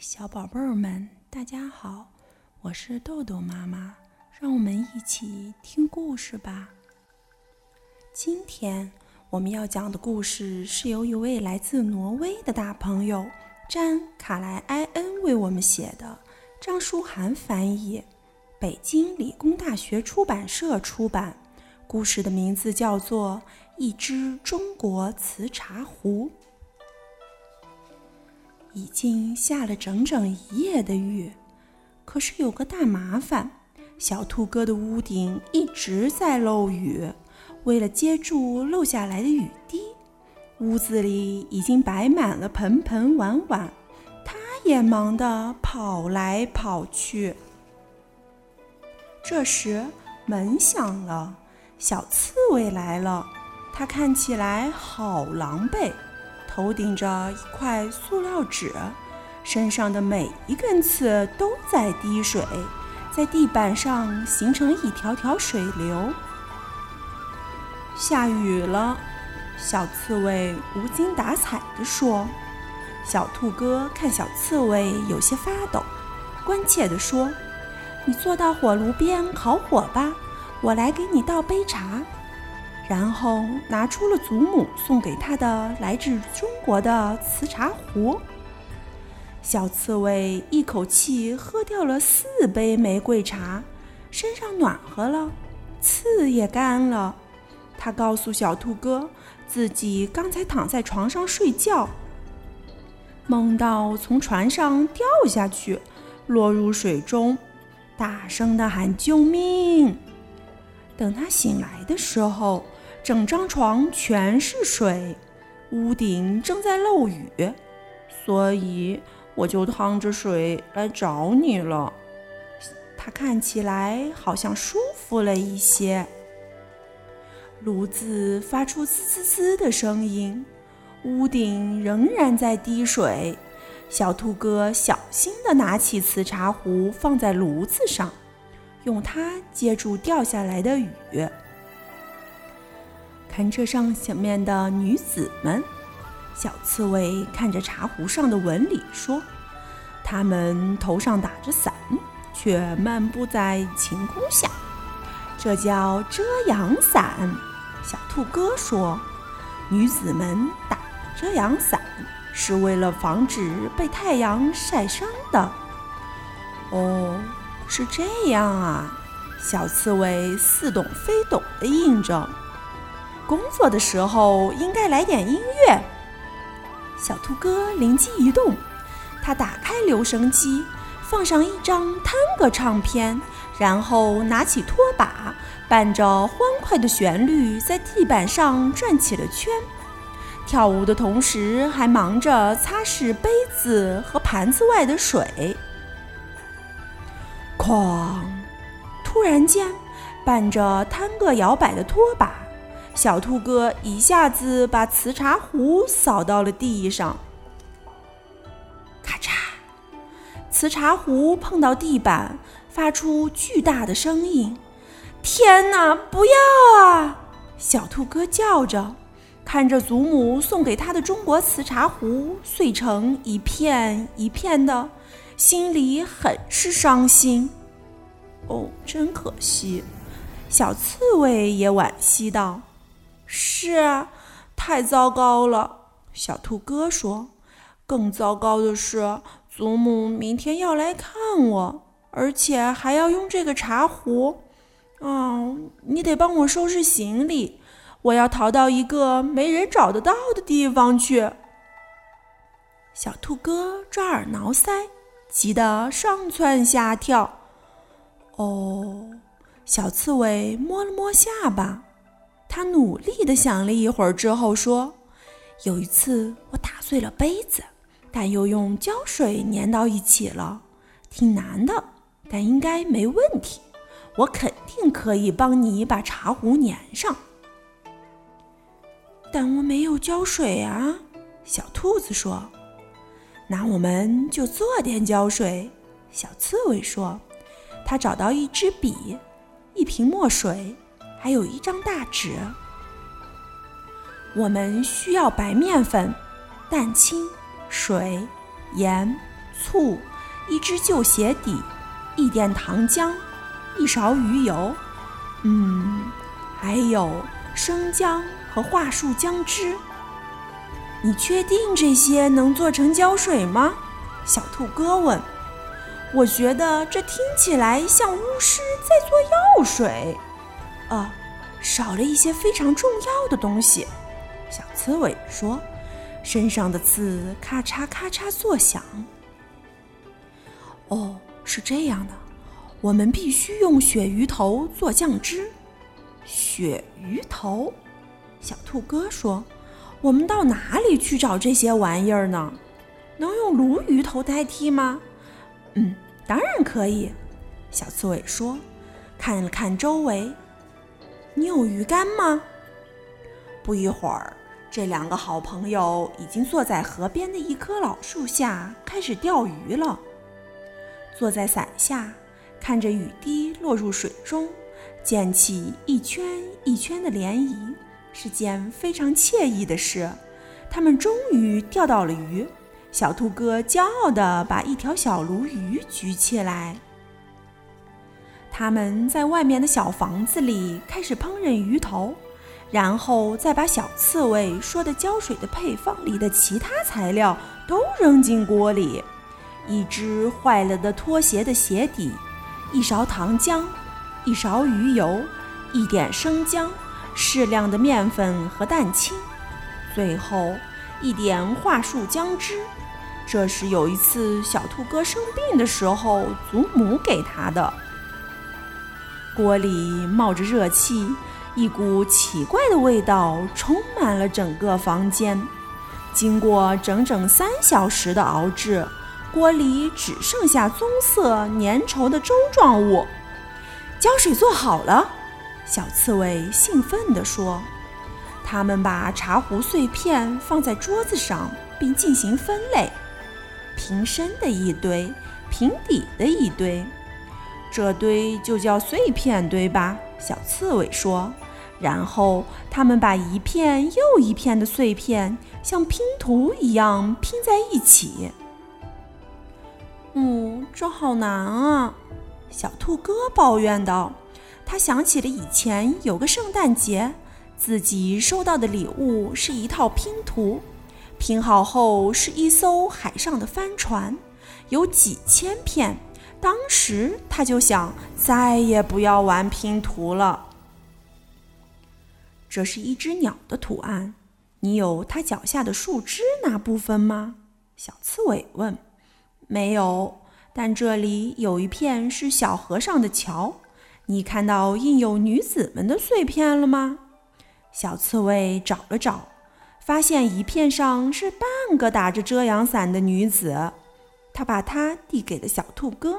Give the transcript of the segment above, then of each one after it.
小宝贝儿们，大家好，我是豆豆妈妈，让我们一起听故事吧。今天我们要讲的故事是由一位来自挪威的大朋友詹卡莱埃恩为我们写的，张书涵翻译，北京理工大学出版社出版。故事的名字叫做《一只中国瓷茶壶》。已经下了整整一夜的雨，可是有个大麻烦，小兔哥的屋顶一直在漏雨。为了接住漏下来的雨滴，屋子里已经摆满了盆盆碗碗，他也忙得跑来跑去。这时门响了，小刺猬来了，它看起来好狼狈。头顶着一块塑料纸，身上的每一根刺都在滴水，在地板上形成一条条水流。下雨了，小刺猬无精打采地说。小兔哥看小刺猬有些发抖，关切地说：“你坐到火炉边烤火吧，我来给你倒杯茶。”然后拿出了祖母送给他的来自中国的瓷茶壶。小刺猬一口气喝掉了四杯玫瑰茶，身上暖和了，刺也干了。他告诉小兔哥，自己刚才躺在床上睡觉，梦到从船上掉下去，落入水中，大声地喊救命。等他醒来的时候，整张床全是水，屋顶正在漏雨，所以我就趟着水来找你了。他看起来好像舒服了一些。炉子发出滋滋滋的声音，屋顶仍然在滴水。小兔哥小心地拿起瓷茶壶放在炉子上，用它接住掉下来的雨。看这上面的女子们，小刺猬看着茶壶上的纹理说：“她们头上打着伞，却漫步在晴空下，这叫遮阳伞。”小兔哥说：“女子们打遮阳伞是为了防止被太阳晒伤的。”哦，是这样啊！小刺猬似懂非懂地应着。工作的时候应该来点音乐。小兔哥灵机一动，他打开留声机，放上一张探戈唱片，然后拿起拖把，伴着欢快的旋律，在地板上转起了圈。跳舞的同时，还忙着擦拭杯子和盘子外的水。哐！突然间，伴着探戈摇摆的拖把。小兔哥一下子把瓷茶壶扫到了地上，咔嚓！瓷茶壶碰到地板，发出巨大的声音。天哪，不要啊！小兔哥叫着，看着祖母送给他的中国瓷茶壶碎成一片一片的，心里很是伤心。哦，真可惜！小刺猬也惋惜道。是啊，太糟糕了。小兔哥说：“更糟糕的是，祖母明天要来看我，而且还要用这个茶壶。哦，你得帮我收拾行李，我要逃到一个没人找得到的地方去。”小兔哥抓耳挠腮，急得上蹿下跳。哦，小刺猬摸了摸下巴。他努力地想了一会儿之后说：“有一次我打碎了杯子，但又用胶水粘到一起了，挺难的，但应该没问题。我肯定可以帮你把茶壶粘上。”但我没有胶水啊，小兔子说。“那我们就做点胶水。”小刺猬说。他找到一支笔，一瓶墨水。还有一张大纸。我们需要白面粉、蛋清、水、盐、醋、一只旧鞋底、一点糖浆、一勺鱼油，嗯，还有生姜和桦树姜汁。你确定这些能做成胶水吗？小兔哥问。我觉得这听起来像巫师在做药水。啊，少了一些非常重要的东西。小刺猬说，身上的刺咔嚓咔嚓作响。哦，是这样的，我们必须用鳕鱼头做酱汁。鳕鱼头，小兔哥说。我们到哪里去找这些玩意儿呢？能用鲈鱼头代替吗？嗯，当然可以。小刺猬说，看了看周围，你有鱼竿吗？不一会儿，这两个好朋友已经坐在河边的一棵老树下，开始钓鱼了。坐在伞下，看着雨滴落入水中，溅起一圈一圈的涟漪。是件非常惬意的事，他们终于钓到了鱼。小兔哥骄傲地把一条小鲈鱼举起来。他们在外面的小房子里开始烹饪鱼头，然后再把小刺猬说的胶水的配方里的其他材料都扔进锅里：一只坏了的拖鞋的鞋底，一勺糖浆，一勺鱼油，一点生姜。适量的面粉和蛋清，最后一点桦树姜汁。这是有一次小兔哥生病的时候，祖母给他的。锅里冒着热气，一股奇怪的味道充满了整个房间。经过整整三小时的熬制，锅里只剩下棕色粘稠的粥状物。胶水做好了。小刺猬兴奋地说：“他们把茶壶碎片放在桌子上，并进行分类，瓶身的一堆，瓶底的一堆。这堆就叫碎片堆吧。”小刺猬说。然后他们把一片又一片的碎片像拼图一样拼在一起。嗯，这好难啊！小兔哥抱怨道。他想起了以前有个圣诞节，自己收到的礼物是一套拼图，拼好后是一艘海上的帆船，有几千片。当时他就想再也不要玩拼图了。这是一只鸟的图案，你有它脚下的树枝那部分吗？小刺猬问。没有，但这里有一片是小河上的桥。你看到印有女子们的碎片了吗？小刺猬找了找，发现一片上是半个打着遮阳伞的女子。他把它递给了小兔哥。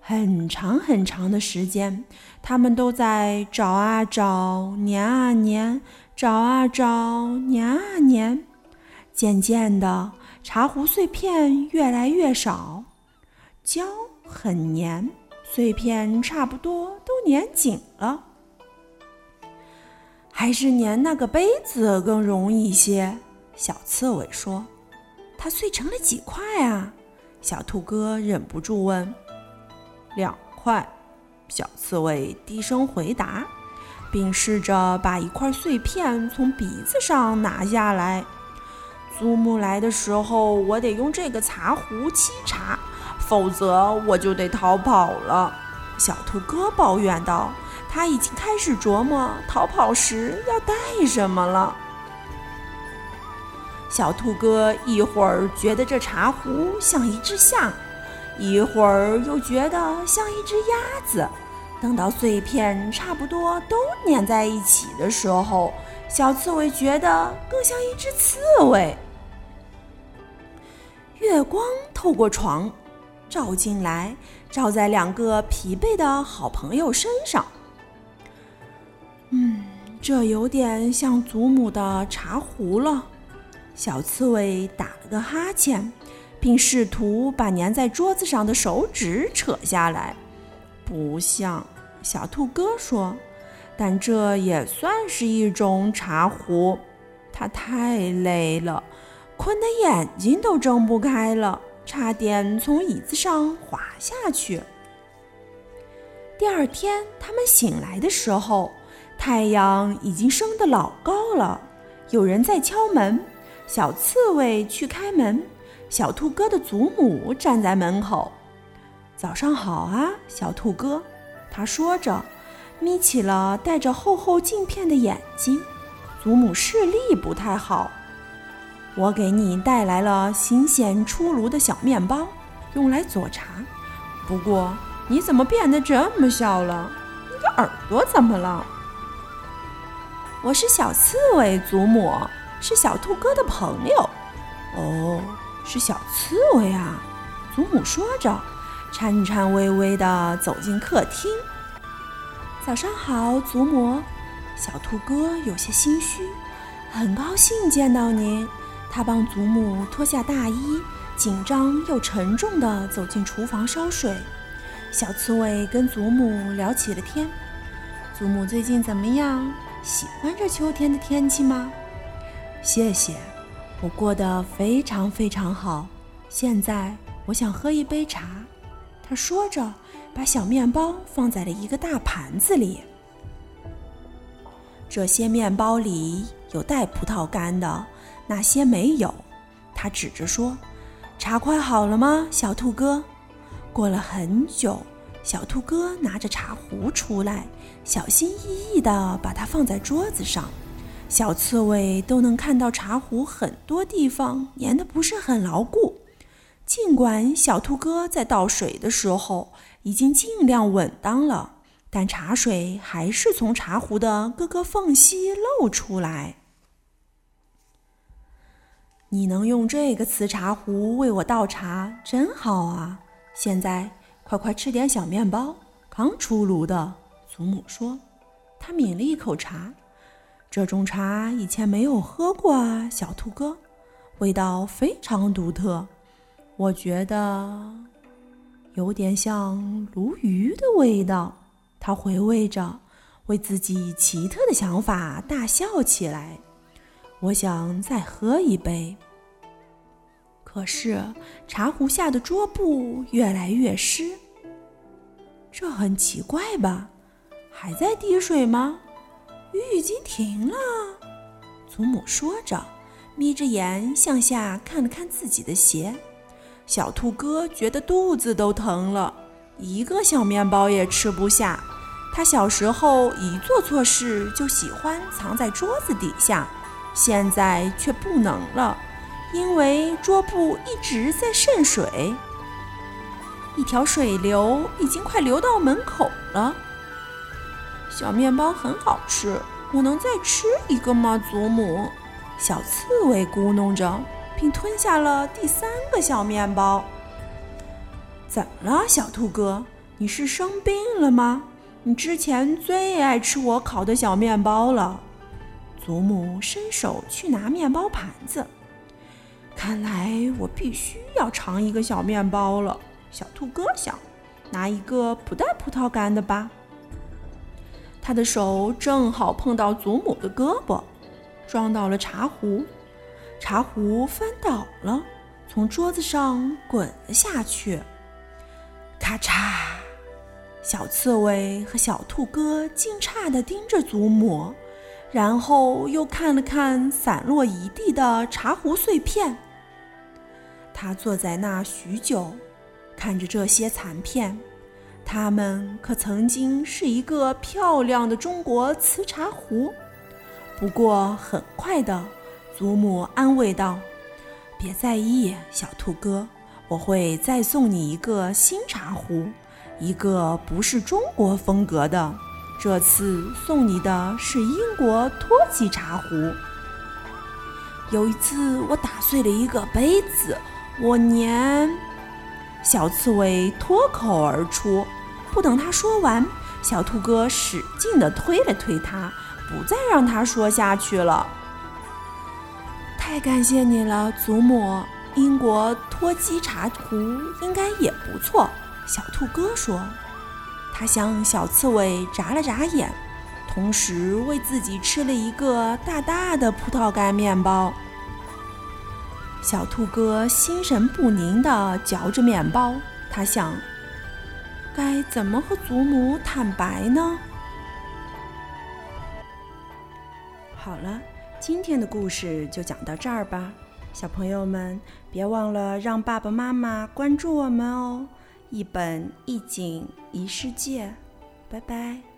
很长很长的时间，他们都在找啊找，粘啊粘，找啊找，粘啊粘。渐渐的，茶壶碎片越来越少，胶很粘。碎片差不多都粘紧了，还是粘那个杯子更容易些。小刺猬说：“它碎成了几块啊？”小兔哥忍不住问。“两块。”小刺猬低声回答，并试着把一块碎片从鼻子上拿下来。祖母来的时候，我得用这个茶壶沏茶。否则我就得逃跑了，小兔哥抱怨道。他已经开始琢磨逃跑时要带什么了。小兔哥一会儿觉得这茶壶像一只象，一会儿又觉得像一只鸭子。等到碎片差不多都粘在一起的时候，小刺猬觉得更像一只刺猬。月光透过床。照进来，照在两个疲惫的好朋友身上。嗯，这有点像祖母的茶壶了。小刺猬打了个哈欠，并试图把粘在桌子上的手指扯下来。不像，小兔哥说，但这也算是一种茶壶。它太累了，困得眼睛都睁不开了。差点从椅子上滑下去。第二天，他们醒来的时候，太阳已经升得老高了。有人在敲门，小刺猬去开门。小兔哥的祖母站在门口。早上好啊，小兔哥，他说着，眯起了带着厚厚镜片的眼睛。祖母视力不太好。我给你带来了新鲜出炉的小面包，用来佐茶。不过，你怎么变得这么小了？你的耳朵怎么了？我是小刺猬，祖母是小兔哥的朋友。哦，是小刺猬啊！祖母说着，颤颤巍巍地走进客厅。早上好，祖母。小兔哥有些心虚，很高兴见到您。他帮祖母脱下大衣，紧张又沉重地走进厨房烧水。小刺猬跟祖母聊起了天：“祖母最近怎么样？喜欢这秋天的天气吗？”“谢谢，我过得非常非常好。现在我想喝一杯茶。”他说着，把小面包放在了一个大盘子里。这些面包里有带葡萄干的。那些没有，他指着说：“茶快好了吗，小兔哥？”过了很久，小兔哥拿着茶壶出来，小心翼翼地把它放在桌子上。小刺猬都能看到茶壶很多地方粘的不是很牢固。尽管小兔哥在倒水的时候已经尽量稳当了，但茶水还是从茶壶的各个缝隙漏出来。你能用这个瓷茶壶为我倒茶，真好啊！现在快快吃点小面包，刚出炉的。祖母说。她抿了一口茶，这种茶以前没有喝过啊，小兔哥，味道非常独特。我觉得有点像鲈鱼的味道。他回味着，为自己奇特的想法大笑起来。我想再喝一杯，可是茶壶下的桌布越来越湿，这很奇怪吧？还在滴水吗？雨已经停了。祖母说着，眯着眼向下看了看自己的鞋。小兔哥觉得肚子都疼了，一个小面包也吃不下。他小时候一做错事就喜欢藏在桌子底下。现在却不能了，因为桌布一直在渗水，一条水流已经快流到门口了。小面包很好吃，我能再吃一个吗，祖母？小刺猬咕哝着，并吞下了第三个小面包。怎么了，小兔哥？你是生病了吗？你之前最爱吃我烤的小面包了。祖母伸手去拿面包盘子，看来我必须要尝一个小面包了。小兔哥想，拿一个不带葡萄干的吧。他的手正好碰到祖母的胳膊，撞到了茶壶，茶壶翻倒了，从桌子上滚了下去。咔嚓！小刺猬和小兔哥惊诧地盯着祖母。然后又看了看散落一地的茶壶碎片。他坐在那许久，看着这些残片。它们可曾经是一个漂亮的中国瓷茶壶。不过很快的，祖母安慰道：“别在意，小兔哥，我会再送你一个新茶壶，一个不是中国风格的。”这次送你的是英国托吉茶壶。有一次，我打碎了一个杯子，我年小刺猬脱口而出。不等他说完，小兔哥使劲地推了推他，不再让他说下去了。太感谢你了，祖母。英国脱机茶壶应该也不错，小兔哥说。他向小刺猬眨了眨眼，同时为自己吃了一个大大的葡萄干面包。小兔哥心神不宁地嚼着面包，他想：该怎么和祖母坦白呢？好了，今天的故事就讲到这儿吧。小朋友们，别忘了让爸爸妈妈关注我们哦！一本一景一世界，拜拜。